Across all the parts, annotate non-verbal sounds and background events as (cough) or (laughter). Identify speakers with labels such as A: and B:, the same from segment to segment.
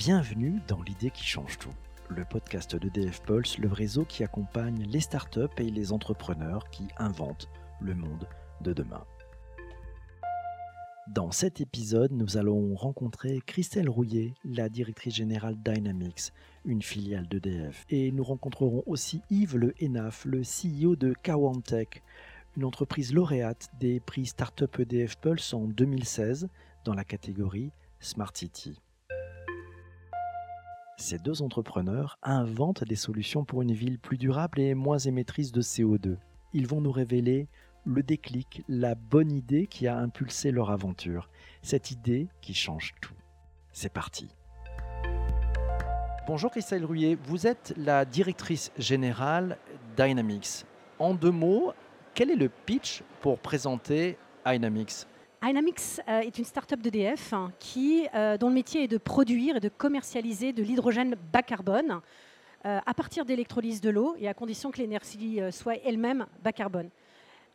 A: Bienvenue dans l'idée qui change tout, le podcast d'EDF Pulse, le réseau qui accompagne les startups et les entrepreneurs qui inventent le monde de demain. Dans cet épisode, nous allons rencontrer Christelle Rouillet, la directrice générale Dynamics, une filiale d'EDF. Et nous rencontrerons aussi Yves Le Henaf, le CEO de Kawantech, une entreprise lauréate des prix Startup EDF Pulse en 2016 dans la catégorie Smart City. Ces deux entrepreneurs inventent des solutions pour une ville plus durable et moins émettrice de CO2. Ils vont nous révéler le déclic, la bonne idée qui a impulsé leur aventure, cette idée qui change tout. C'est parti. Bonjour Christelle Rouillet, vous êtes la directrice générale Dynamics. En deux mots, quel est le pitch pour présenter Dynamics?
B: Dynamics euh, est une start-up d'EDF hein, qui, euh, dont le métier est de produire et de commercialiser de l'hydrogène bas carbone euh, à partir d'électrolyse de l'eau et à condition que l'énergie soit elle-même bas carbone.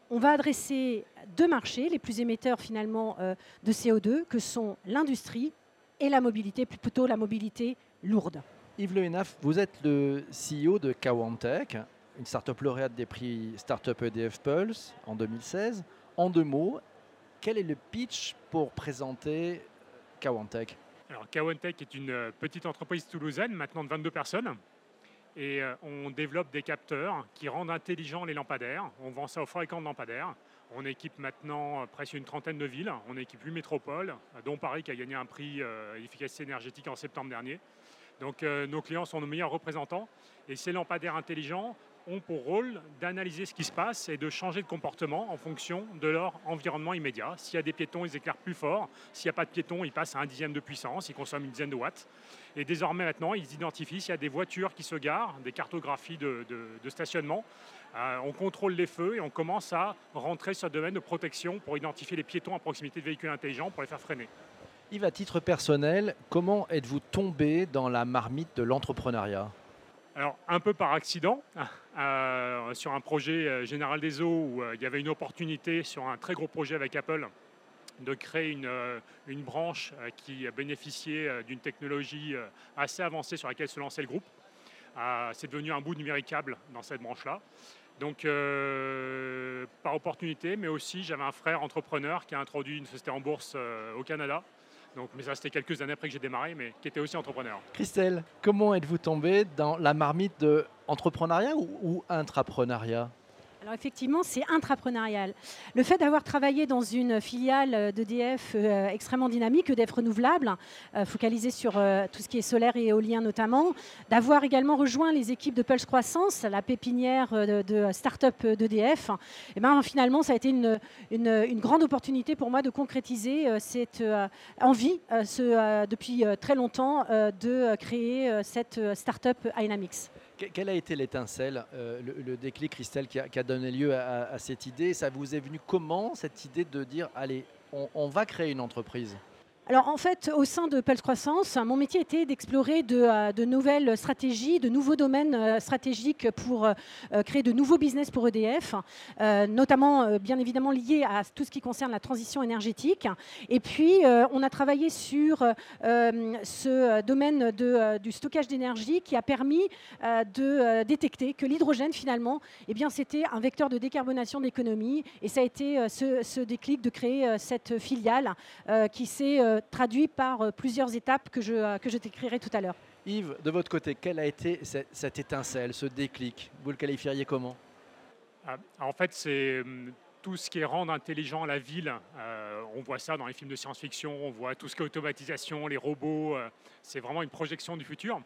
B: On va adresser deux marchés, les plus émetteurs finalement de CO2, que sont l'industrie et la mobilité, plutôt la mobilité lourde.
A: Yves Le Henaf, vous êtes le CEO de Kawantech, une start-up lauréate des prix Startup EDF Pulse en 2016. En deux mots, quel est le pitch pour présenter Kawantech
C: Alors Kawantech est une euh, petite entreprise toulousaine, maintenant de 22 personnes. Et euh, on développe des capteurs qui rendent intelligents les lampadaires. On vend ça aux fabricants de lampadaires. On équipe maintenant euh, presque une trentaine de villes. On équipe 8 métropoles, dont Paris qui a gagné un prix efficacité énergétique en septembre dernier. Donc nos clients sont nos meilleurs représentants. Et ces lampadaires intelligents ont pour rôle d'analyser ce qui se passe et de changer de comportement en fonction de leur environnement immédiat. S'il y a des piétons, ils éclairent plus fort. S'il n'y a pas de piétons, ils passent à un dixième de puissance, ils consomment une dizaine de watts. Et désormais maintenant, ils identifient s'il y a des voitures qui se garent, des cartographies de, stationnement. Euh, on contrôle les feux et on commence à rentrer sur le domaine de protection pour identifier les piétons à proximité de véhicules intelligents pour les faire freiner.
A: Yves, à titre personnel, comment êtes-vous tombé dans la marmite de l'entrepreneuriat?
C: Alors, un peu par accident, (laughs) euh, sur un projet euh, Général des Eaux où euh, il y avait une opportunité sur un très gros projet avec Apple de créer une, branche qui bénéficiait d'une technologie assez avancée sur laquelle se lançait le groupe. C'est devenu un bout numéricable dans cette branche-là. Donc, par opportunité, mais aussi j'avais un frère entrepreneur qui a introduit une société en bourse au Canada donc, mais ça, c'était quelques années après que j'ai démarré, mais qui était aussi entrepreneur.
A: Christelle, comment êtes-vous tombée dans la marmite de entrepreneuriat ou, ou intrapreneuriat?
B: Alors effectivement, c'est intrapreneurial. Le fait d'avoir travaillé dans une filiale d'EDF euh, extrêmement dynamique, EDF renouvelable, euh, focalisée sur euh, tout ce qui est solaire et éolien notamment, d'avoir également rejoint les équipes de Pulse Croissance, la pépinière de, start-up d'EDF, et eh ben, finalement, ça a été une, grande opportunité pour moi de concrétiser cette envie depuis très longtemps de créer cette start-up Dynamics.
A: Quelle a été l'étincelle, euh, le, déclic, Christelle, qui a, donné lieu à, cette idée? Ça vous est venu comment, cette idée de dire, allez, on va créer une entreprise?
B: Alors en fait, au sein de Pulse Croissance, mon métier était d'explorer de, euh, nouvelles stratégies, de nouveaux domaines euh, stratégiques pour euh, créer de nouveaux business pour EDF, notamment bien évidemment liés à tout ce qui concerne la transition énergétique. Et puis on a travaillé sur ce domaine du stockage d'énergie qui a permis de détecter que l'hydrogène finalement, eh bien c'était un vecteur de décarbonation d'économie. Et ça a été ce, ce, déclic de créer cette filiale qui s'est traduit par euh, plusieurs étapes que je, euh, que je t'écrirai tout à l'heure.
A: Yves, de votre côté, quelle a été cette, étincelle, ce déclic? Vous le qualifieriez comment?
C: Ah, En fait, c'est hum, tout ce qui est rendre intelligent la ville. on voit ça dans les films de science-fiction, on voit tout ce qui est automatisation, les robots. c'est vraiment une projection du futur.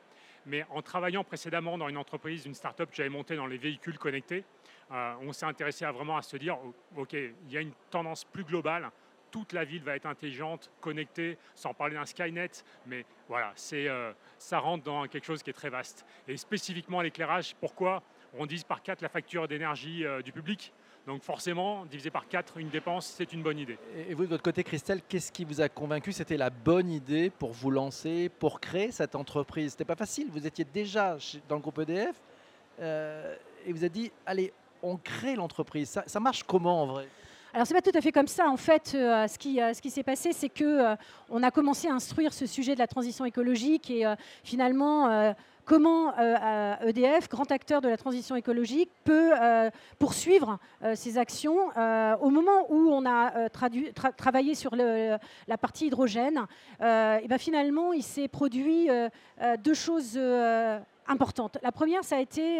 C: Mais en travaillant précédemment dans une entreprise, une start-up que j'avais montée dans les véhicules connectés, on s'est intéressé à vraiment à se dire, OK, il y a une tendance plus globale toute la ville va être intelligente, connectée, sans parler d'un Skynet, mais voilà, euh, ça rentre dans quelque chose qui est très vaste. Et spécifiquement l'éclairage, pourquoi on divise par 4 la facture d'énergie euh, du public? Donc forcément, diviser par 4 une dépense, c'est une bonne idée.
A: Et vous, de votre côté, Christelle, qu'est-ce qui vous a convaincu? C'était la bonne idée pour vous lancer, pour créer cette entreprise? C'était pas facile, vous étiez déjà dans le groupe EDF euh, et vous avez dit, allez, on crée l'entreprise. Ça marche comment en vrai?
B: Alors c'est pas tout à fait comme ça. En fait, ce qui, ce qui s'est passé, c'est que on a commencé à instruire ce sujet de la transition écologique et finalement comment EDF, euh, e grand acteur de la transition écologique, peut euh, poursuivre euh, ses actions. au moment où on a travaillé sur la partie hydrogène, et ben finalement, il s'est produit deux choses La première, ça a été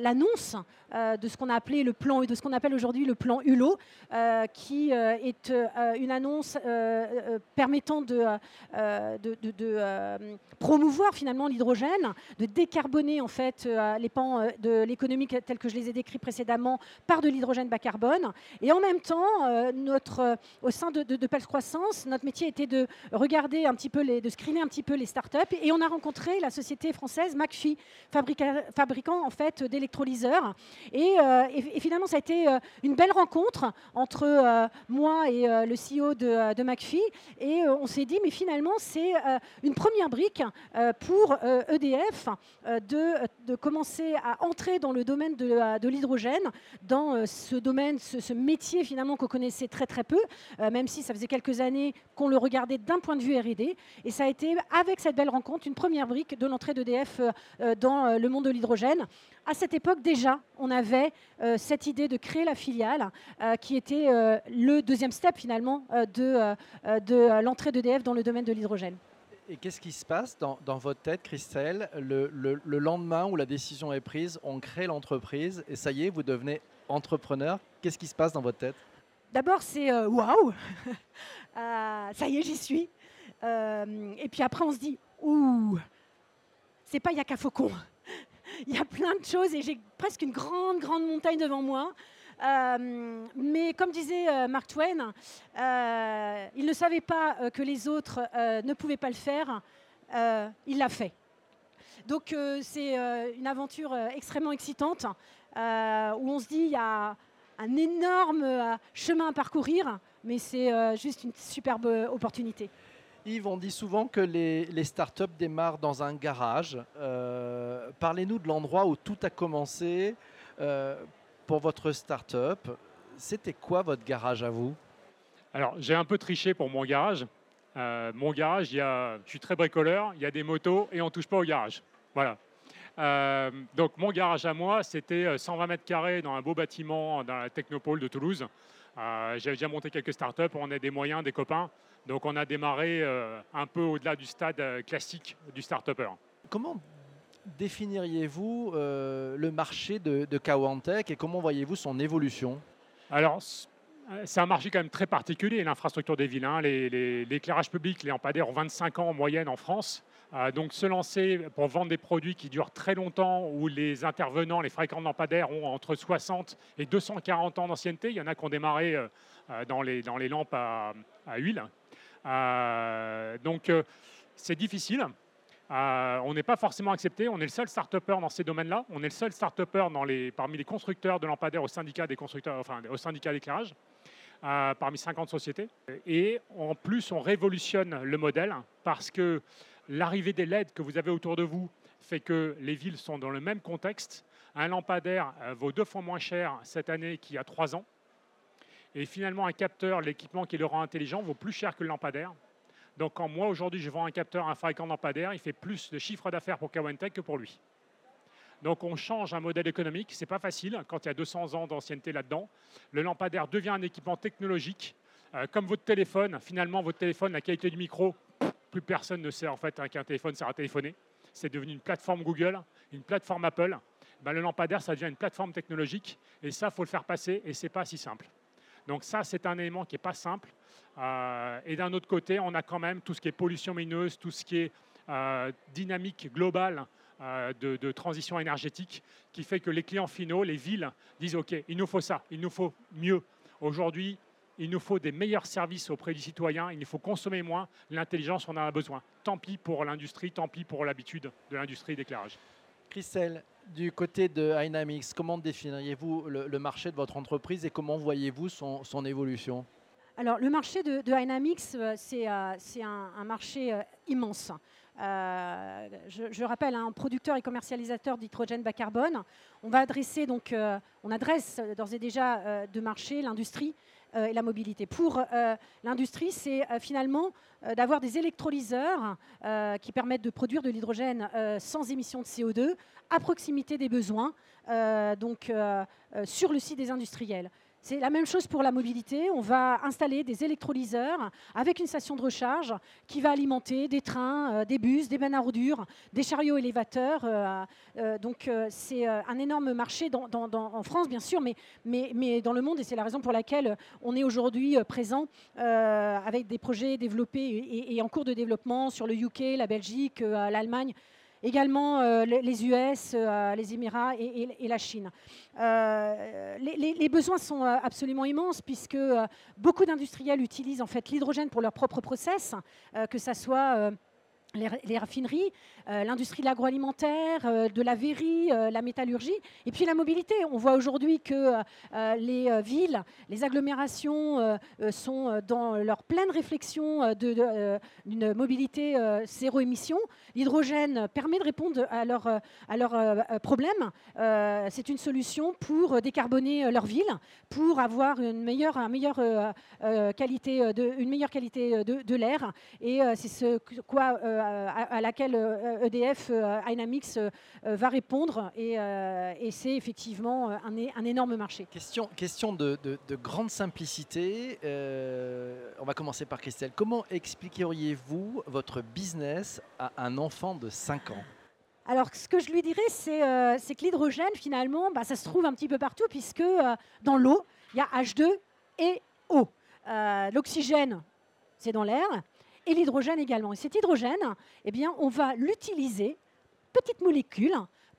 B: l'annonce euh, de ce qu'on a appelé le plan, de ce qu'on appelle aujourd'hui le plan Hulot, euh, qui euh, est une annonce permettant de, promouvoir finalement l'hydrogène, de décarboner en fait les pans de l'économie tels que je les ai décrits précédemment par de l'hydrogène bas carbone. Et en même temps, au sein de, de, Pels Croissance, notre métier était de regarder un petit peu, de screener un petit peu les startups. Et on a rencontré la société française Fabricant en fait d'électrolyseurs. Euh, et, finalement, ça a été euh, une belle rencontre entre euh, moi et le CEO de, de McPhee. Et on s'est dit, mais finalement, c'est une première brique pour EDF e de, commencer à entrer dans le domaine de, l'hydrogène, dans ce domaine, ce, métier finalement qu'on connaissait très très peu, même si ça faisait quelques années qu'on le regardait d'un point de vue R&D. Et ça a été, avec cette belle rencontre, une première brique de l'entrée d'EDF dans le monde de l'hydrogène. À cette époque déjà, on avait euh, cette idée de créer la filiale, euh, qui était euh, le deuxième step finalement de, de l'entrée d'EDF dans le domaine de l'hydrogène.
A: Et qu'est-ce qui se passe dans, votre tête, Christelle, le, le, lendemain où la décision est prise, on crée l'entreprise et ça y est, vous devenez entrepreneur. Qu'est-ce qui se passe dans votre tête?
B: D'abord, c'est waouh! (laughs) Ça y est, j'y suis. et puis après, on se dit ouh, c'est pas Yaka Faucon il y a plein de choses et j'ai presque une grande, grande montagne devant moi. Euh, mais comme disait euh, Mark Twain, euh, il ne savait pas que les autres ne pouvaient pas le faire. il l'a fait. Donc c'est une aventure extrêmement excitante où on se dit il y a un énorme chemin à parcourir, mais c'est juste une superbe opportunité.
A: Yves, on dit souvent que les, startups démarrent dans un garage. Euh, parlez-nous de l'endroit où tout a commencé euh, pour votre startup. C'était quoi votre garage à vous?
C: Alors, j'ai un peu triché pour mon garage. Euh, mon garage, il y a, je suis très bricoleur, il y a des motos et on ne touche pas au garage. Voilà. donc, mon garage à moi, c'était 120 mètres carrés dans un beau bâtiment dans la Technopole de Toulouse. J'avais déjà monté quelques startups, on a des moyens, des copains. Donc on a démarré euh, un peu au-delà du stade euh, classique du start-upper.
A: Comment définiriez-vous euh, le marché de, de et comment voyez-vous son évolution?
C: Alors, c'est un marché quand même très particulier, l'infrastructure des villes. Hein. L'éclairage public, les lampadaires ont 25 ans en moyenne en France. donc se lancer pour vendre des produits qui durent très longtemps, où les intervenants, les de lampadaires ont entre 60 et 240 ans d'ancienneté. Il y en a qui ont démarré dans, les, dans les lampes à, à huile, donc euh, c'est difficile. Euh, on n'est pas forcément accepté. On est le seul start-upper dans ces domaines-là. On est le seul start-upper parmi les constructeurs de lampadaires au syndicat des constructeurs, enfin au syndicat d'éclairage, parmi 50 sociétés. Et en plus, on révolutionne le modèle parce que l'arrivée des LED que vous avez autour de vous fait que les villes sont dans le même contexte. Un lampadaire vaut deux fois moins cher cette année qu'il y a trois ans. Et finalement, un capteur, l'équipement qui le rend intelligent, vaut plus cher que le lampadaire. Donc, quand moi, aujourd'hui, je vends un capteur à un fabricant lampadaire, il fait plus de chiffre d'affaires pour Kawentech que pour lui. Donc, on change un modèle économique. Ce n'est pas facile quand il y a 200 ans d'ancienneté là-dedans. Le lampadaire devient un équipement technologique. Euh, comme votre téléphone, finalement, votre téléphone, la qualité du micro, plus personne ne sait en fait hein, qu'un téléphone sert à téléphoner. C'est devenu une plateforme Google, une plateforme Apple. Ben, le lampadaire, ça devient une plateforme technologique. Et ça, il faut le faire passer. Et ce n'est pas si simple. Donc ça, c'est un élément qui n'est pas simple. Euh, et d'un autre côté, on a quand même tout ce qui est pollution mineuse, tout ce qui est euh, dynamique globale euh, de, transition énergétique, qui fait que les clients finaux, les villes, disent OK, il nous faut ça, il nous faut mieux. Aujourd'hui, il nous faut des meilleurs services auprès du citoyen, il nous faut consommer moins, l'intelligence, on en a besoin. Tant pis pour l'industrie, tant pis pour l'habitude de l'industrie d'éclairage.
A: Christelle, du côté de Dynamics, comment définiriez-vous le, marché de votre entreprise et comment voyez-vous son, évolution?
B: Alors, le marché de, Dynamics, euh, c'est euh, un, marché euh, immense. je, rappelle, un producteur et commercialisateur d'hydrogène bas carbone. On va adresser donc, on adresse d'ores et déjà de marché l'industrie, et la mobilité. Pour l'industrie, c'est finalement d'avoir des électrolyseurs qui permettent de produire de l'hydrogène sans émission de CO2 à proximité des besoins, donc sur le site des industriels. C'est la même chose pour la mobilité. On va installer des électrolyseurs avec une station de recharge qui va alimenter des trains, euh, des bus, des bennes à ordures, des chariots élévateurs. Euh, euh, donc c'est un énorme marché en France, bien sûr, mais, mais, dans le monde. Et c'est la raison pour laquelle on est aujourd'hui présent avec des projets développés et, en cours de développement sur le UK, la Belgique, l'Allemagne également euh, les US, euh, les Émirats et, la Chine. Euh, les, besoins sont absolument immenses puisque beaucoup d'industriels utilisent en fait l'hydrogène pour leur propre process, que ce soit les, raffineries, euh, l'industrie de l'agroalimentaire, euh, de la verrie, euh, la métallurgie, et puis la mobilité. On voit aujourd'hui que les villes, les agglomérations sont dans leur pleine réflexion d'une mobilité zéro émission. L'hydrogène permet de répondre à leurs à problèmes. C'est une solution pour décarboner leur ville, pour avoir une meilleure, qualité de, une meilleure qualité de, de l'air. Et c'est ce quoi à, laquelle EDF euh, e euh, Dynamics euh, va répondre. Et, c'est effectivement un, un, énorme marché.
A: Question, question de, grande simplicité. on va commencer par Christelle. Comment expliqueriez-vous votre business à un enfant de 5 ans?
B: Alors, ce que je lui dirais, c'est que l'hydrogène, finalement, bah, ça se trouve un petit peu partout, puisque dans l'eau, il y a H2 et eau. L'oxygène, c'est dans l'air et l'hydrogène également. Et cet hydrogène, eh bien, on va l'utiliser, petite molécule,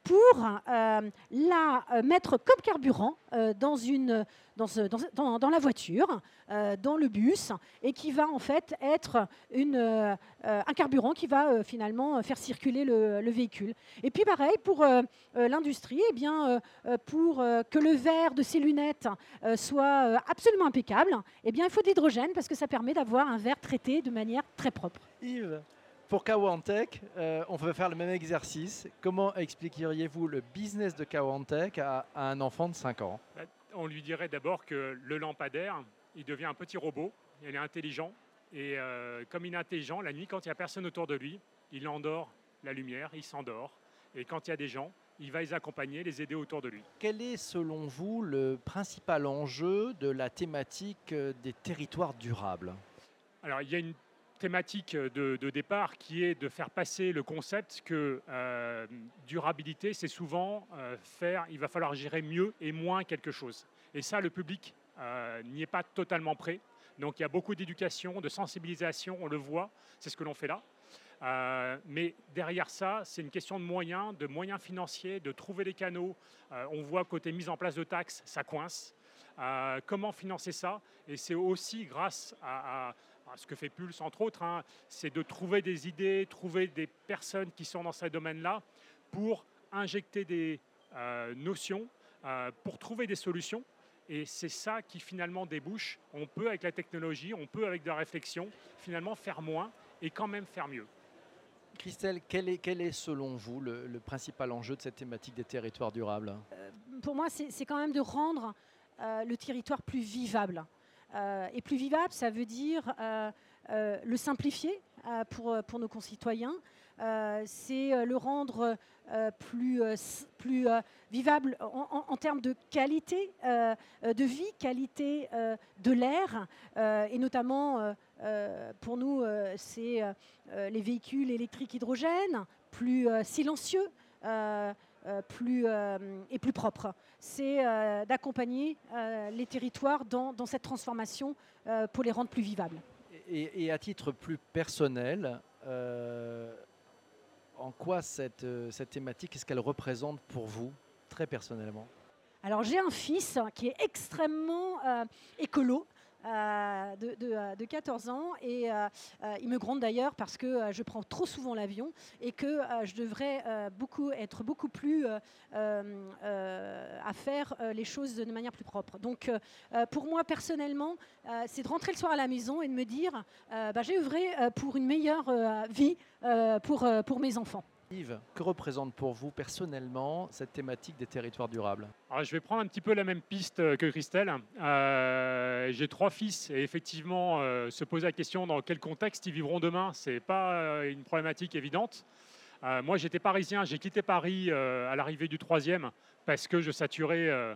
B: pour euh, la euh, mettre comme carburant euh, dans, une, dans, dans, dans, la voiture, dans le bus, et qui va en fait être une, un carburant qui va finalement faire circuler le, véhicule. Et puis pareil pour l'industrie, eh bien, pour que le verre de ses lunettes soit absolument impeccable, eh bien, il faut de l'hydrogène parce que ça permet d'avoir un verre traité de manière très propre.
A: Yves pour Kawantech, euh, on veut faire le même exercice. Comment expliqueriez-vous le business de Kawantech à, à, un enfant de 5 ans?
C: Bah, On lui dirait d'abord que le lampadaire, il devient un petit robot, il est intelligent. Et euh, comme il est intelligent, la nuit, quand il n'y a personne autour de lui, il endort la lumière, il s'endort. Et quand il y a des gens, il va les accompagner, les aider autour de lui.
A: Quel est selon vous le principal enjeu de la thématique euh, des territoires durables?
C: Alors il y a une thématique de, départ qui est de faire passer le concept que euh, durabilité, c'est souvent euh, faire, il va falloir gérer mieux et moins quelque chose. Et ça, le public euh, n'y est pas totalement prêt. Donc il y a beaucoup d'éducation, de sensibilisation, on le voit, c'est ce que l'on fait là. mais derrière ça, c'est une question de moyens, de moyens financiers, de trouver les canaux. on voit côté mise en place de taxes, ça coince. comment financer ça? Et c'est aussi grâce à ce que fait Pulse, entre autres, hein, c'est de trouver des idées, trouver des personnes qui sont dans ces domaines-là pour injecter des euh, notions, euh, pour trouver des solutions. Et c'est ça qui finalement débouche. On peut avec la technologie, on peut avec de la réflexion, finalement faire moins et quand même faire mieux.
A: Christelle, quel est, quel est selon vous le, principal enjeu de cette thématique des territoires durables? Euh,
B: Pour moi, c'est quand même de rendre le territoire plus vivable. Euh, et plus vivable, ça veut dire euh, euh, le simplifier pour, pour nos concitoyens. c'est le rendre plus, plus vivable en, termes de qualité de vie, qualité de l'air, et notamment pour nous, c'est les véhicules électriques hydrogène, plus silencieux. Plus, euh, et plus propre. C'est euh, d'accompagner les territoires dans, cette transformation pour les rendre plus vivables.
A: Et, à titre plus personnel, en quoi cette, cette thématique, qu'est-ce qu'elle représente pour vous, très personnellement?
B: Alors j'ai un fils qui est extrêmement écolo, euh, de, 14 ans et euh, euh, il me gronde d'ailleurs parce que je prends trop souvent l'avion et que je devrais beaucoup, être beaucoup plus à faire les choses de manière plus propre. Donc pour moi personnellement, c'est de rentrer le soir à la maison et de me dire bah, j'ai œuvré pour une meilleure vie pour, pour mes enfants.
A: Yves, que représente pour vous personnellement cette thématique des territoires durables?
C: Alors, Je vais prendre un petit peu la même piste euh, que Christelle. Euh, J'ai trois fils et effectivement, euh, se poser la question dans quel contexte ils vivront demain, ce n'est pas une problématique évidente. Moi, j'étais parisien, j'ai quitté Paris à l'arrivée du troisième parce que je saturais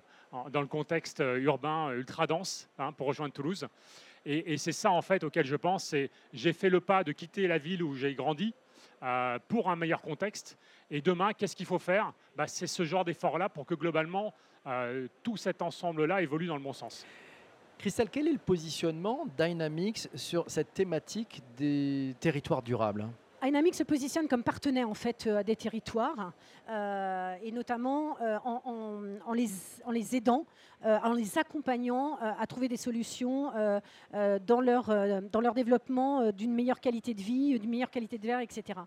C: dans le contexte urbain ultra dense hein, pour rejoindre Toulouse. Et, c'est ça en fait auquel je pense, j'ai fait le pas de quitter la ville où j'ai grandi pour un meilleur contexte. Et demain, qu'est-ce qu'il faut faire? Bah, C'est ce genre d'effort-là pour que globalement, euh, tout cet ensemble-là évolue dans le bon sens.
A: Christelle, quel est le positionnement Dynamics sur cette thématique des territoires durables
B: Dynamics se positionne comme partenaire en fait euh, des territoires euh, et notamment euh, en, les, aidant, en les accompagnant à trouver des solutions dans, leur, dans leur développement d'une meilleure qualité de vie, d'une meilleure qualité de l'air, etc.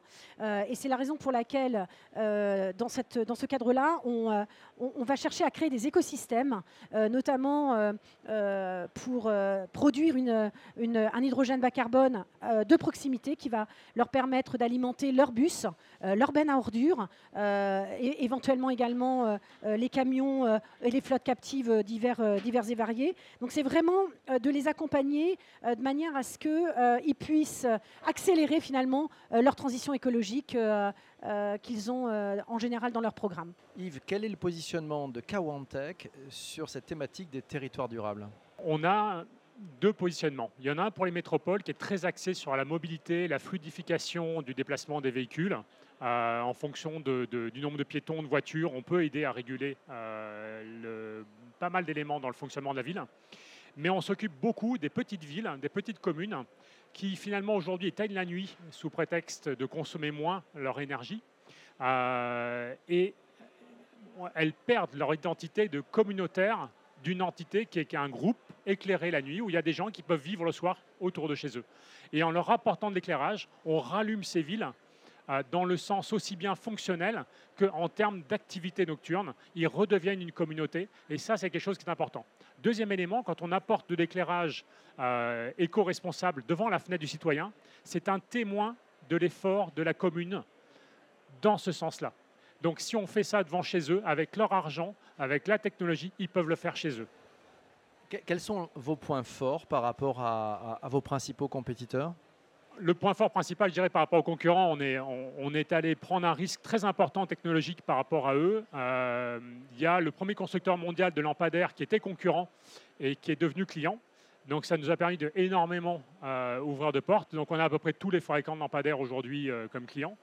B: Et c'est la raison pour laquelle dans, cette, dans ce cadre-là, on, on- va chercher à créer des écosystèmes, notamment pour produire une, un hydrogène bas carbone de proximité qui va leur permettre d'alimenter leurs bus, euh, leurs bennes à ordures, euh, et éventuellement également euh, les camions euh, et les flottes captives divers, euh, divers et variés. Donc c'est vraiment euh, de les accompagner euh, de manière à ce qu'ils puissent accélérer finalement euh, leur transition écologique euh, euh, qu'ils ont euh, en général dans leur programme.
A: Yves, quel est le positionnement de Kawantech sur cette thématique des territoires durables?
C: On a deux positionnements. Il y en a un pour les métropoles qui est très axé sur la mobilité, la fluidification du déplacement des véhicules. Euh, en fonction du nombre de piétons, de voitures, on peut aider à réguler euh, pas mal d'éléments dans le fonctionnement de la ville. Mais on s'occupe beaucoup des petites villes, des petites communes, qui finalement aujourd'hui éteignent la nuit sous prétexte de consommer moins leur énergie. Euh, et elles perdent leur identité de communautaire d'une entité qui est un groupe éclairé la nuit où il y a des gens qui peuvent vivre le soir autour de chez eux. Et en leur apportant de l'éclairage, on rallume ces villes euh, dans le sens aussi bien fonctionnel qu'en termes d'activité nocturne. Ils redeviennent une communauté et ça, c'est quelque chose qui est important. Deuxième élément, quand on apporte de l'éclairage euh, éco-responsable devant la fenêtre du citoyen, c'est un témoin de l'effort de la commune dans ce sens-là. Donc si on fait ça devant chez eux, avec leur argent, avec la technologie, ils peuvent le faire chez eux.
A: Que- Quels sont vos points forts par rapport à, vos principaux compétiteurs?
C: Le point fort principal, je dirais, par rapport aux concurrents, on est, allé prendre un risque très important technologique par rapport à eux. Euh, Il y a le premier constructeur mondial de lampadaires qui était concurrent et qui est devenu client. Donc ça nous a permis de énormément euh, ouvrir de portes. Donc on a à peu près tous les fabricants de lampadaires aujourd'hui euh, comme clients.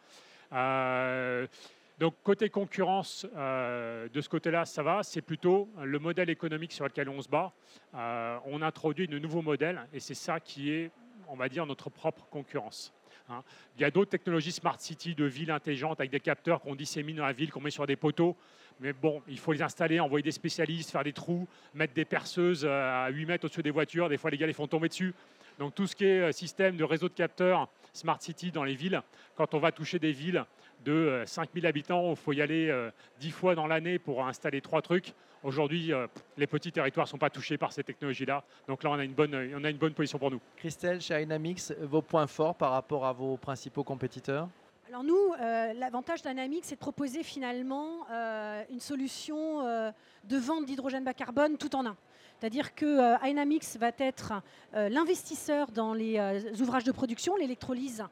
C: Donc côté concurrence, euh, de ce côté-là, ça va. C'est plutôt le modèle économique sur lequel on se bat. Euh, on introduit de nouveaux modèles et c'est ça qui est, on va dire, notre propre concurrence. hein. Il y a d'autres technologies smart city de villes intelligentes avec des capteurs qu'on dissémine dans la ville, qu'on met sur des poteaux. Mais bon, il faut les installer, envoyer des spécialistes, faire des trous, mettre des perceuses euh, à 8 mètres au-dessus des voitures. Des fois, les gars les font tomber dessus. Donc tout ce qui est système de réseau de capteurs smart city dans les villes, quand on va toucher des villes de euh, 5000 habitants, il faut y aller euh, 10 fois dans l'année pour installer trois trucs. Aujourd'hui, euh, les petits territoires ne sont pas touchés par ces technologies-là. Donc là, on a une bonne, on a une bonne position pour nous.
A: Christelle, chez Dynamics, vos points forts par rapport à vos principaux compétiteurs?
B: Alors nous, euh, l'avantage Dynamics, c'est de proposer finalement euh, une solution euh, de vente d'hydrogène bas carbone tout en un. C'est-à-dire que Dynamics va être l'investisseur dans les ouvrages de production, l'électrolyse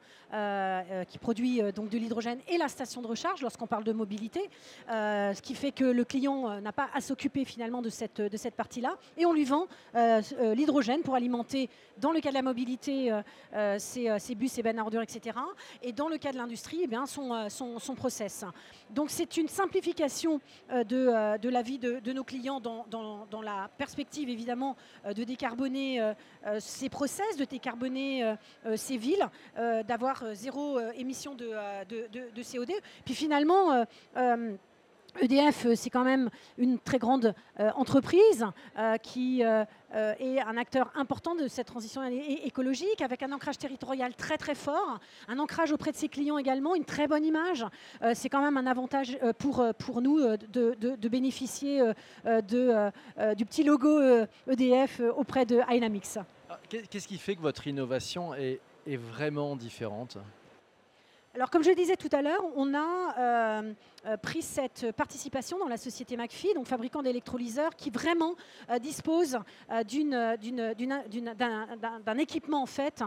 B: qui produit donc de l'hydrogène et la station de recharge lorsqu'on parle de mobilité, ce qui fait que le client n'a pas à s'occuper finalement de cette, de cette partie-là. Et on lui vend l'hydrogène pour alimenter, dans le cas de la mobilité, ses, ses bus, ses bennes à ordures, etc. Et dans le cas de l'industrie, eh bien, son, euh, son, process. Donc c'est une simplification euh, de, euh, de la vie de, de nos clients dans, dans- dans la perspective évidemment de décarboner ces process, de décarboner ces villes, d'avoir zéro émission de, de- de- de CO2. Puis finalement, EDF, euh, c'est quand même une très grande euh, entreprise euh, qui est un acteur important de cette transition écologique, avec un ancrage territorial très très fort, un ancrage auprès de ses clients également, une très bonne image. C'est quand même un avantage pour, pour nous de, de- bénéficier de, du petit logo EDF euh, auprès de Dynamics.
A: Ah, qu'est- Qu'est-ce qui fait que votre innovation est, est vraiment différente?
B: Alors, comme je le disais tout à l'heure, on a euh, euh, pris cette participation dans la société McPhee, donc fabricant d'électrolyseurs, qui vraiment euh, dispose d'un équipement en fait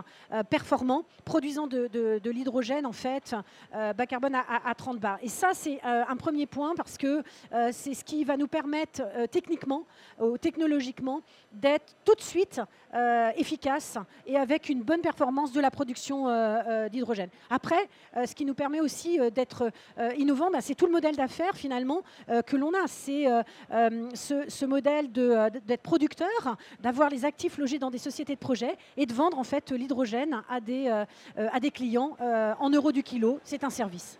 B: performant, produisant de, l'hydrogène en fait bas carbone à, 30 bars. Et ça, c'est un premier point parce que c'est ce qui va nous permettre techniquement ou technologiquement d'être tout de suite efficace et avec une bonne performance de la production d'hydrogène. Après, ce qui nous permet aussi euh, d'être euh, innovant, bah, c'est tout le modèle d'affaires finalement que l'on a. C'est ce, modèle d'être producteur, d'avoir les actifs logés dans des sociétés de projet et de vendre en fait l'hydrogène à à des clients en euros du kilo. C'est un service.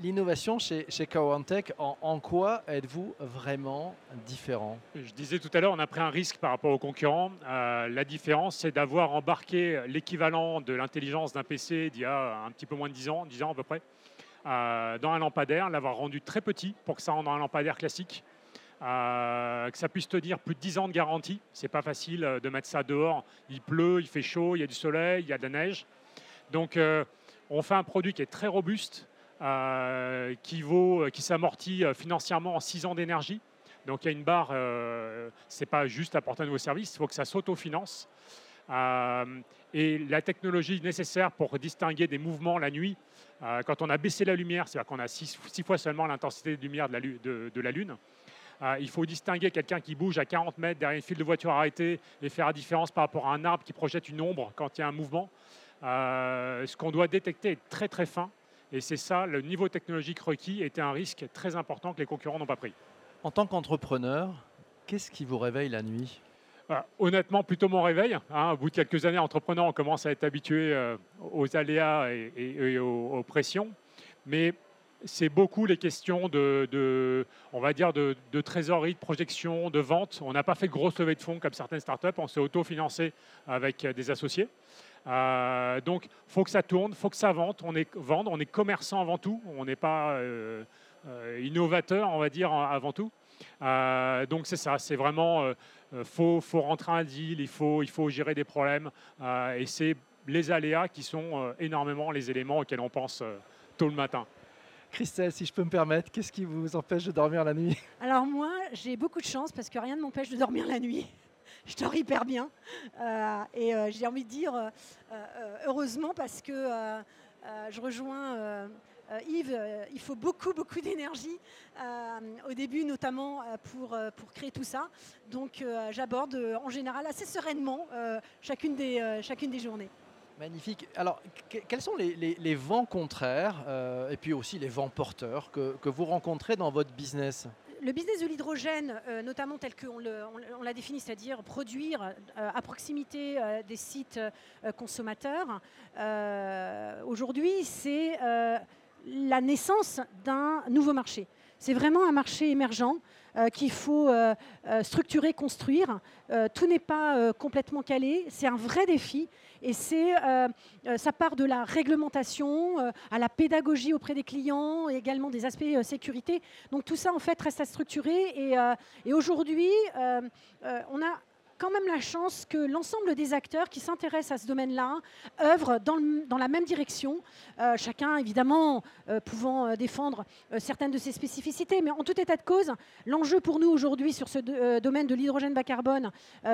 A: L'innovation chez, chez en, quoi êtes-vous vraiment différent?
C: Je disais tout à l'heure, on a pris un risque par rapport aux concurrents. Euh, la différence, c'est d'avoir embarqué l'équivalent de l'intelligence d'un PC d'il y a un petit peu moins de 10 ans, 10 ans à peu près, euh, dans un lampadaire, l'avoir rendu très petit pour que ça rentre dans un lampadaire classique. Euh, que ça puisse tenir plus de 10 ans de garantie. C'est pas facile de mettre ça dehors. Il pleut, il fait chaud, il y a du soleil, il y a de la neige. Donc, on fait un produit qui est très robuste, qui, vaut, euh, qui s'amortit euh, financièrement en 6 ans d'énergie. Donc il y a une barre, euh, ce n'est pas juste apporter un nouveau service, il faut que ça s'autofinance. et la technologie nécessaire pour distinguer des mouvements la nuit, quand on a baissé la lumière, c'est-à-dire qu'on a 6 fois seulement l'intensité de lumière de la, de, la Lune, il faut distinguer quelqu'un qui bouge à 40 mètres derrière une file de voiture arrêtée et faire la différence par rapport à un arbre qui projette une ombre quand il y a un mouvement. ce qu'on doit détecter est très très fin et c'est ça, le niveau technologique requis était un risque très important que les concurrents n'ont pas pris.
A: En tant qu'entrepreneur, qu'est-ce qui vous réveille la nuit?
C: Bah, Honnêtement, plutôt mon réveil. Hein. Au bout de quelques années, entrepreneur, on commence à être habitué euh, aux aléas et, aux, pressions. Mais c'est beaucoup les questions de, on va dire, de, trésorerie, de projection, de vente. On n'a pas fait de grosses levées de fonds comme certaines startups. On s'est auto-financé avec des associés. Euh, donc, il faut que ça tourne, il faut que ça vende. On est vendre, on est commerçant avant tout. On n'est pas euh, euh, innovateur, on va dire, avant tout. donc, c'est ça. C'est vraiment, il faut, faut, rentrer un deal, il faut, il faut gérer des problèmes. et c'est les aléas qui sont énormément les éléments auxquels on pense tôt le matin.
A: Christelle, si je peux me permettre, qu'est-ce qui vous empêche de dormir la nuit?
B: Alors moi, j'ai beaucoup de chance parce que rien ne m'empêche de dormir la nuit je dors hyper bien. Euh, et euh, j'ai envie de dire euh, heureusement parce que je rejoins Yves, il faut beaucoup, beaucoup d'énergie au début, notamment pour, pour créer tout ça. Donc j'aborde en général assez sereinement chacune, des, chacune des journées.
A: Magnifique. Alors, quels sont les, vents contraires et puis aussi les vents porteurs que, que vous rencontrez dans votre business?
B: Le business de l'hydrogène, euh, notamment tel qu'on l'a défini, c'est-à-dire produire euh, à proximité euh, des sites consommateurs, aujourd'hui, c'est la naissance d'un nouveau marché. C'est vraiment un marché émergent qu'il faut structurer, construire. tout n'est pas complètement calé, c'est un vrai défi et c'est, euh, euh, ça part de la réglementation euh, à la pédagogie auprès des clients, et également des aspects sécurité. Donc tout ça, en fait, reste à structurer. Et aujourd'hui, on a quand même la chance que l'ensemble des acteurs qui s'intéressent à ce domaine-là œuvrent dans, la même direction, euh, chacun évidemment euh, pouvant euh, défendre certaines de ses spécificités. Mais en tout état de cause, l'enjeu pour nous aujourd'hui sur ce domaine de l'hydrogène bas carbone,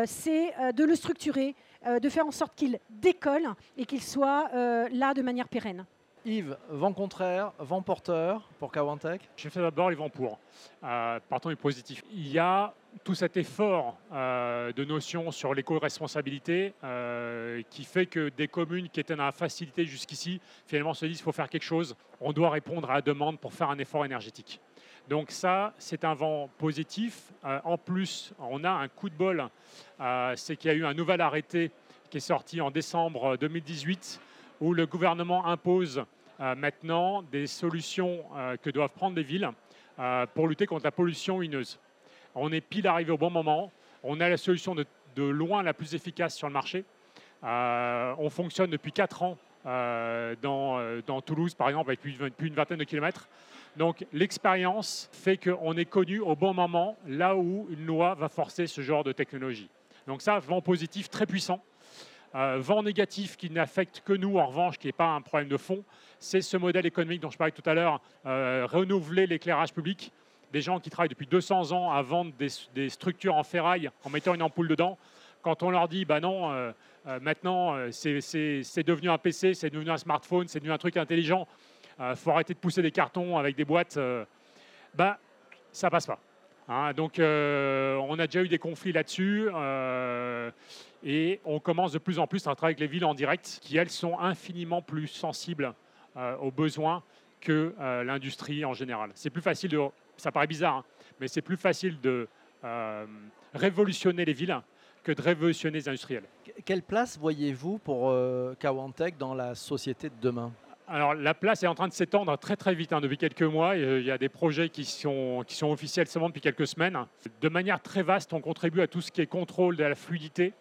B: c'est de le structurer, de faire en sorte qu'il décolle et qu'il soit là de manière pérenne.
A: Yves, vent contraire, vent porteur pour Kawantech
C: Je fais d'abord les vents pour. Euh, partons du positif. Il y a tout cet effort euh, de notions sur l'éco-responsabilité euh, qui fait que des communes qui étaient dans la facilité jusqu'ici, finalement se disent qu'il faut faire quelque chose, on doit répondre à la demande pour faire un effort énergétique. Donc ça, c'est un vent positif. en plus, on a un coup de bol, c'est qu'il y a eu un nouvel arrêté qui est sorti en décembre 2018 où le gouvernement impose maintenant des solutions euh, que doivent prendre les villes euh, pour lutter contre la pollution huineuse. On est pile arrivé au bon moment. On a la solution de, loin la plus efficace sur le marché. on fonctionne depuis 4 ans dans, Toulouse, par exemple, avec plus, plus une vingtaine de kilomètres. Donc l'expérience fait qu'on est connu au bon moment, là où une loi va forcer ce genre de technologie. Donc ça, vent positif très puissant. Vent négatif qui n'affecte que nous, en revanche, qui n'est pas un problème de fond, c'est ce modèle économique dont je parlais tout à l'heure, renouveler l'éclairage public. Des gens qui travaillent depuis 200 ans à vendre des, structures en ferraille en mettant une ampoule dedans. Quand on leur dit, bah non, maintenant c'est devenu un PC, c'est devenu un smartphone, c'est devenu un truc intelligent, il faut arrêter de pousser des cartons avec des boîtes, bah ça passe pas. Hein. donc, euh, on a déjà eu des conflits là-dessus euh, et on commence de plus en plus à travailler avec les villes en direct qui, elles, sont infiniment plus sensibles euh, aux besoins que l'industrie en général. C'est plus facile de, ça paraît bizarre, hein, mais c'est plus facile de révolutionner les villes que de révolutionner les industriels.
A: Quelle place voyez-vous pour Kawantech dans la société de demain?
C: Alors la place est en train de s'étendre très très vite hein, depuis quelques mois. Il y a des projets qui sont, qui sont officiels seulement depuis quelques semaines. De manière très vaste, on contribue à tout ce qui est contrôle de la fluidité,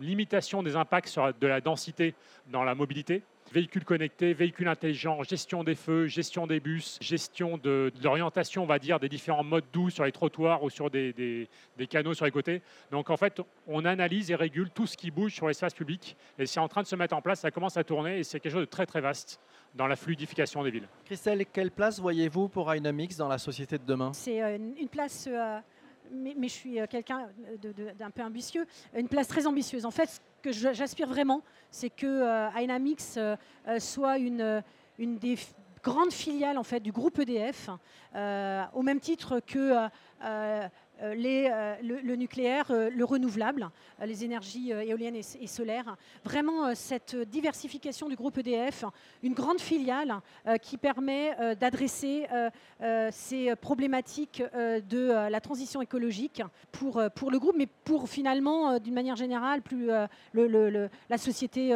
C: limitation des impacts sur de la densité dans la mobilité, véhicules connectés, véhicules intelligents, gestion des feux, gestion des bus, gestion de, l'orientation, on va dire, des différents modes doux sur les trottoirs ou sur des, des, canaux sur les côtés. Donc en fait, on analyse et régule tout ce qui bouge sur l'espace public et c'est en train de se mettre en place, ça commence à tourner et c'est quelque chose de très très vaste dans la fluidification des villes.
A: Christelle, quelle place voyez-vous pour Dynamics dans la société de demain?
B: C'est euh, une place, euh, mais, je suis euh, quelqu'un d'un peu ambitieux, une place très ambitieuse. En fait, ce que j'aspire vraiment, c'est que Dynamics soit une, une des grandes filiales en fait, du groupe EDF, au même titre que euh, les, euh, le, nucléaire, euh, le renouvelable, les énergies éoliennes et, solaires. Vraiment, cette diversification du groupe EDF, une grande filiale qui permet d'adresser ces problématiques de la transition écologique pour, le groupe, mais pour finalement, d'une manière générale, plus la société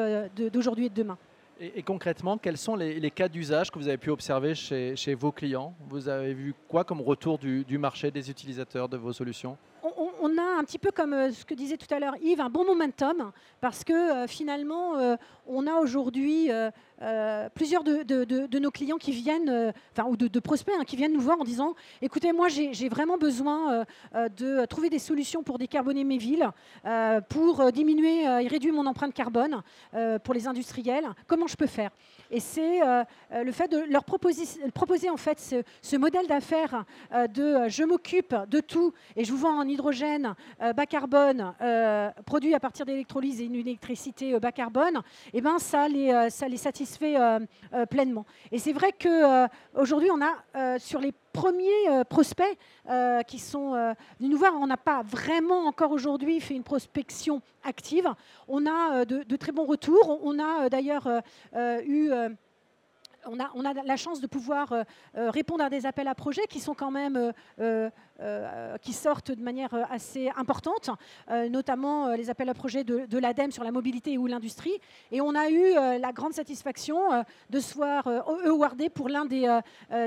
B: d'aujourd'hui et de demain.
A: Et, concrètement, quels sont les, cas d'usage que vous avez pu observer chez, vos clients? Vous avez vu quoi comme retour du, marché des utilisateurs de vos solutions?
B: On, a un petit peu comme euh, ce que disait tout à l'heure Yves, un bon momentum, parce que euh, finalement, euh, on a aujourd'hui plusieurs de, nos clients qui viennent, euh, ou de, prospects hein, qui viennent nous voir en disant écoutez, moi j'ai vraiment besoin euh, de trouver des solutions pour décarboner mes villes, pour diminuer et réduire mon empreinte carbone pour les industriels. Comment je peux faire? Et c'est le fait de leur proposer, proposer en fait ce, modèle d'affaires de je m'occupe de tout et je vous vends en hydrogène bas carbone produit à partir d'électrolyse et une électricité bas carbone. Et eh ben ça les, ça les satisfait fait euh, euh, pleinement. Et c'est vrai qu'aujourd'hui, euh, on a sur les premiers prospects qui sont venus nous voir, on n'a pas vraiment encore aujourd'hui fait une prospection active. On a de, très bons retours. On a d'ailleurs eu on a, la chance de pouvoir répondre à des appels à projets qui sont quand même euh, qui sortent de manière euh, assez importante, euh, notamment les appels à projets de, l'ADEME sur la mobilité ou l'industrie. Et on a eu la grande satisfaction de se voir awardé pour l'un des,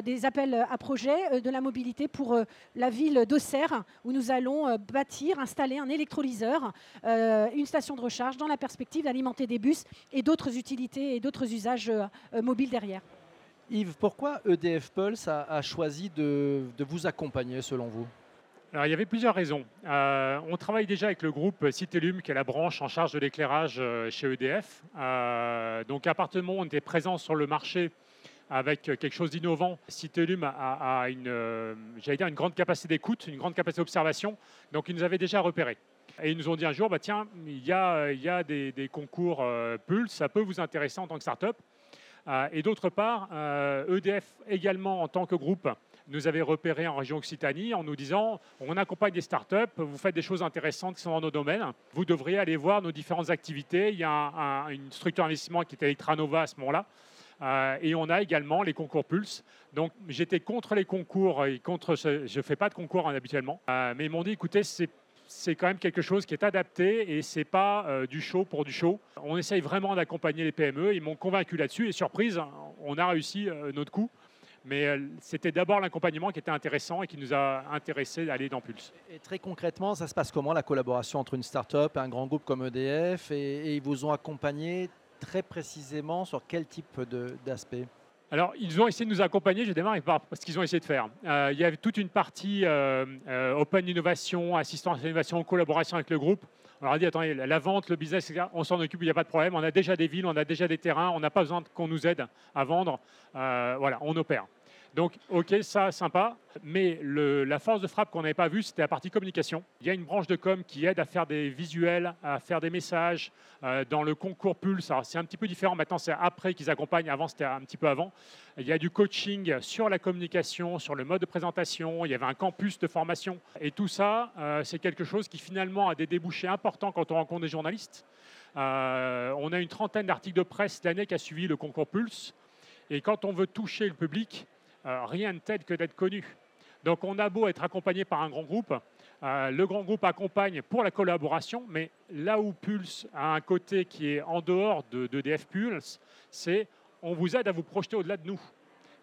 B: des, appels à projets de la mobilité pour la ville d'Auxerre, où nous allons bâtir, installer un électrolyseur, une station de recharge dans la perspective d'alimenter des bus et d'autres utilités et d'autres usages mobiles derrière.
A: Yves, pourquoi EDF Pulse a, choisi de, vous accompagner selon vous?
C: Alors, il y avait plusieurs raisons. Euh, on travaille déjà avec le groupe Citellum, qui est la branche en charge de l'éclairage euh, chez EDF. Euh, donc, à on était présent sur le marché avec quelque chose d'innovant, Citellum a, une, dire une grande capacité d'écoute, une grande capacité d'observation. Donc, ils nous avaient déjà repérés. Et ils nous ont dit un jour, bah, tiens, il y a, des, concours Pulse, ça peut vous intéresser en tant que start-up. Euh, et d'autre part, EDF euh, e également en tant que groupe nous avait repéré en région Occitanie en nous disant on accompagne des startups, vous faites des choses intéressantes qui sont dans nos domaines, vous devriez aller voir nos différentes activités. Il y a une structure d'investissement qui était Electranova à ce moment-là. Euh, et on a également les concours Pulse. Donc j'étais contre les concours et contre je ne fais pas de concours hein, habituellement. mais ils m'ont dit écoutez, c'est c'est quand même quelque chose qui est adapté et c'est pas euh, du show pour du show. On essaye vraiment d'accompagner les PME. Ils m'ont convaincu là-dessus et surprise, on a réussi euh, notre coup. Mais euh, c'était d'abord l'accompagnement qui était intéressant et qui nous a intéressé d'aller dans Pulse.
A: Et très concrètement, ça se passe comment la collaboration entre une start-up et un grand groupe comme EDF et, ils vous ont accompagné très précisément sur quel type d'aspect?
C: Alors, ils ont essayé de nous accompagner. Je démarre par ce qu'ils ont essayé de faire. Euh, il y avait toute une partie euh, euh, open innovation, assistance à l'innovation, collaboration avec le groupe. On leur a dit attendez, la vente, le business, on s'en occupe, il n'y a pas de problème. On a déjà des villes, on a déjà des terrains, on n'a pas besoin qu'on nous aide à vendre. voilà, on opère. Donc, ok, ça, sympa. Mais la force de frappe qu'on n'avait pas vue, c'était la partie communication. Il y a une branche de com qui aide à faire des visuels, à faire des messages. Euh, dans le concours Pulse, c'est un petit peu différent. Maintenant, c'est après qu'ils accompagnent. Avant, c'était un petit peu avant. Il y a du coaching sur la communication, sur le mode de présentation. Il y avait un campus de formation. Et tout ça, euh, c'est quelque chose qui finalement a des débouchés importants quand on rencontre des journalistes. Euh, on a une trentaine d'articles de presse l'année qui a suivi le concours Pulse. Et quand on veut toucher le public, rien de tel que d'être connu. Donc on a beau être accompagné par un grand groupe, euh, le grand groupe accompagne pour la collaboration, mais là où Pulse a un côté qui est en dehors de, DF Pulse, c'est on vous aide à vous projeter au-delà de nous.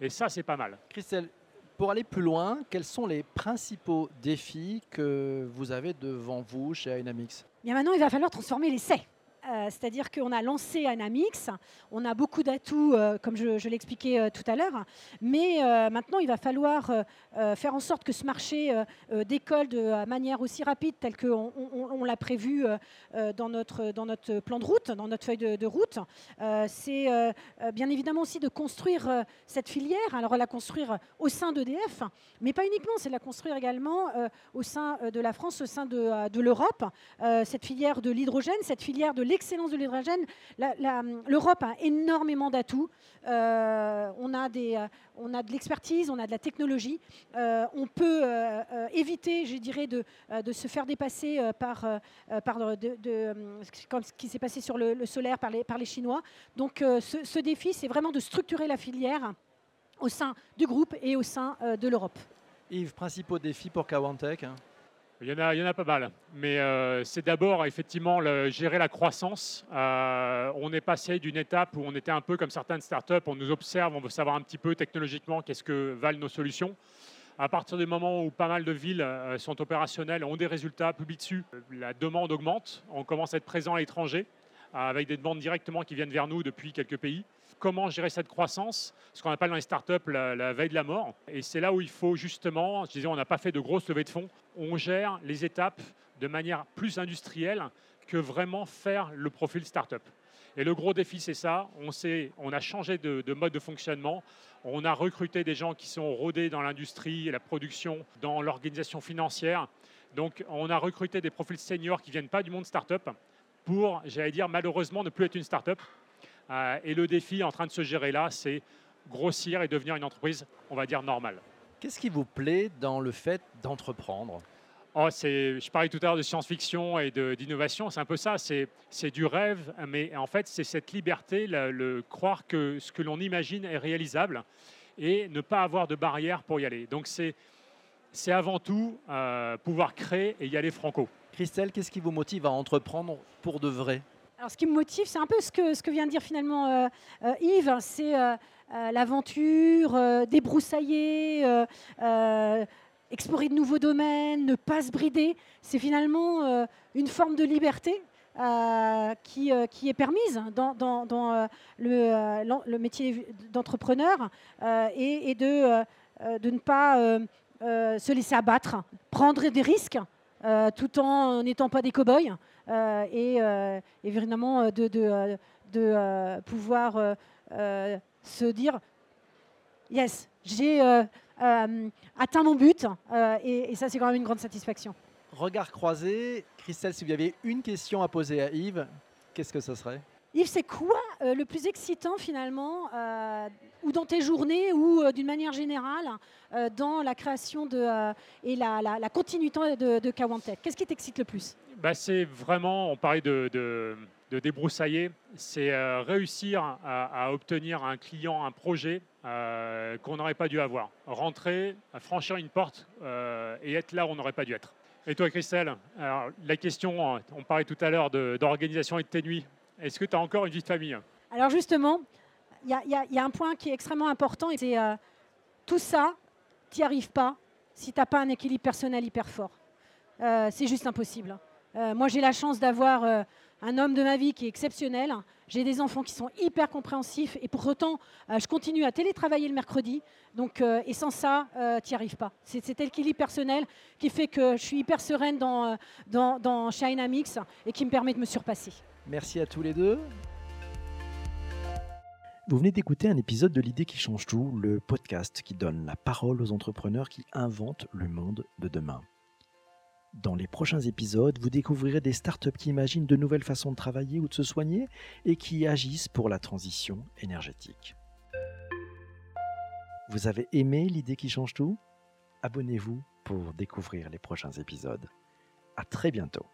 C: Et ça, c'est pas mal.
A: Christelle, pour aller plus loin, quels sont les principaux défis que vous avez devant vous chez Dynamics
B: Bien maintenant, il va falloir transformer l'essai. Euh, c'est-à-dire qu'on a lancé Anamix, on a beaucoup d'atouts, euh, comme je, l'expliquais euh, tout à l'heure, mais maintenant il va falloir faire en sorte que ce marché décolle de manière aussi rapide, telle qu'on on, l'a prévu dans, notre, dans notre plan de route, dans notre feuille de, route. C'est bien évidemment aussi de construire cette filière, alors la construire au sein d'EDF, mais pas uniquement, c'est la construire également au sein de la France, au sein de, de l'Europe, cette filière de l'hydrogène, cette filière de l'excellence de l'hydrogène, l'Europe a énormément d'atouts. Euh, on, a euh, on a de l'expertise, on a de la technologie. Euh, on peut éviter, je dirais, de, se faire dépasser par, ce qui s'est passé sur le, solaire par les, Chinois. Donc ce, défi, c'est vraiment de structurer la filière au sein du groupe et au sein de l'Europe.
A: Yves, principaux défis pour Kawantech hein
C: il y, en a, pas mal, mais euh, c'est d'abord effectivement gérer la croissance. Euh, on est passé d'une étape où on était un peu comme certaines startups, on nous observe, on veut savoir un petit peu technologiquement qu'est-ce que valent nos solutions. À partir du moment où pas mal de villes euh, sont opérationnelles, ont des résultats, publient dessus, la demande augmente, on commence à être présent à l'étranger avec des demandes directement qui viennent vers nous depuis quelques pays comment gérer cette croissance, ce qu'on appelle dans les startups la, la veille de la mort. Et c'est là où il faut justement, je disais, on n'a pas fait de grosses levées de fonds, on gère les étapes de manière plus industrielle que vraiment faire le profil startup. Et le gros défi, c'est ça. On, on a changé de, de, mode de fonctionnement. On a recruté des gens qui sont rodés dans l'industrie la production, dans l'organisation financière. Donc, on a recruté des profils seniors qui ne viennent pas du monde startup pour, j'allais dire, malheureusement, ne plus être une startup. Euh, et le défi en train de se gérer là, c'est grossir et devenir une entreprise, on va dire, normale.
A: Qu'est-ce qui vous plaît dans le fait d'entreprendre?
C: Oh, Je parlais tout à l'heure de science-fiction et d'innovation, c'est un peu ça, c'est du rêve, mais en fait c'est cette liberté, le, croire que ce que l'on imagine est réalisable et ne pas avoir de barrière pour y aller. Donc c'est avant tout euh, pouvoir créer et y aller franco.
A: Christelle, qu'est-ce qui vous motive à entreprendre pour de vrai?
B: Alors, ce qui me motive, c'est un peu ce que, ce que vient de dire finalement euh, euh, Yves, c'est euh, l'aventure, débroussailler, explorer de nouveaux domaines, ne pas se brider. C'est finalement une forme de liberté qui, qui, est permise dans, dans, le, métier d'entrepreneur et, et, de, de ne pas se laisser abattre, prendre des risques tout en n'étant pas des cow-boys. Euh, et, euh, évidemment de, de, euh, pouvoir se dire yes, j'ai atteint mon but et, ça c'est quand même une grande satisfaction.
A: Regard croisé, Christelle, si vous aviez une question à poser à Yves, qu'est-ce que ce serait?
B: Yves, c'est quoi le plus excitant finalement, ou dans tes journées, ou d'une manière générale, dans la création de, et la, la, continuité de, de Kawantech Qu'est-ce qui t'excite le plus?
C: Bah, c'est vraiment, on parlait de, débroussailler, c'est euh, réussir à, obtenir un client, un projet euh, qu'on n'aurait pas dû avoir. Rentrer, franchir une porte euh, et être là où on n'aurait pas dû être. Et toi, Christelle, la question, on parlait tout à l'heure d'organisation et de tes nuits. Est-ce que tu as encore une vie de famille?
B: Alors justement, il y, a un point qui est extrêmement important, c'est tout ça, tu n'y arrives pas si tu n'as pas un équilibre personnel hyper fort. c'est juste impossible. Moi, j'ai la chance d'avoir un homme de ma vie qui est exceptionnel. J'ai des enfants qui sont hyper compréhensifs et pour autant, je continue à télétravailler le mercredi. Donc, et sans ça, tu n'y arrives pas. C'est cet équilibre personnel qui fait que je suis hyper sereine dans, dans, Dynamics et qui me permet de me surpasser.
A: Merci à tous les deux. Vous venez d'écouter un épisode de L'idée qui change tout, le podcast qui donne la parole aux entrepreneurs qui inventent le monde de demain. Dans les prochains épisodes, vous découvrirez des startups qui imaginent de nouvelles façons de travailler ou de se soigner et qui agissent pour la transition énergétique. Vous avez aimé l'idée qui change tout? Abonnez-vous pour découvrir les prochains épisodes. À très bientôt.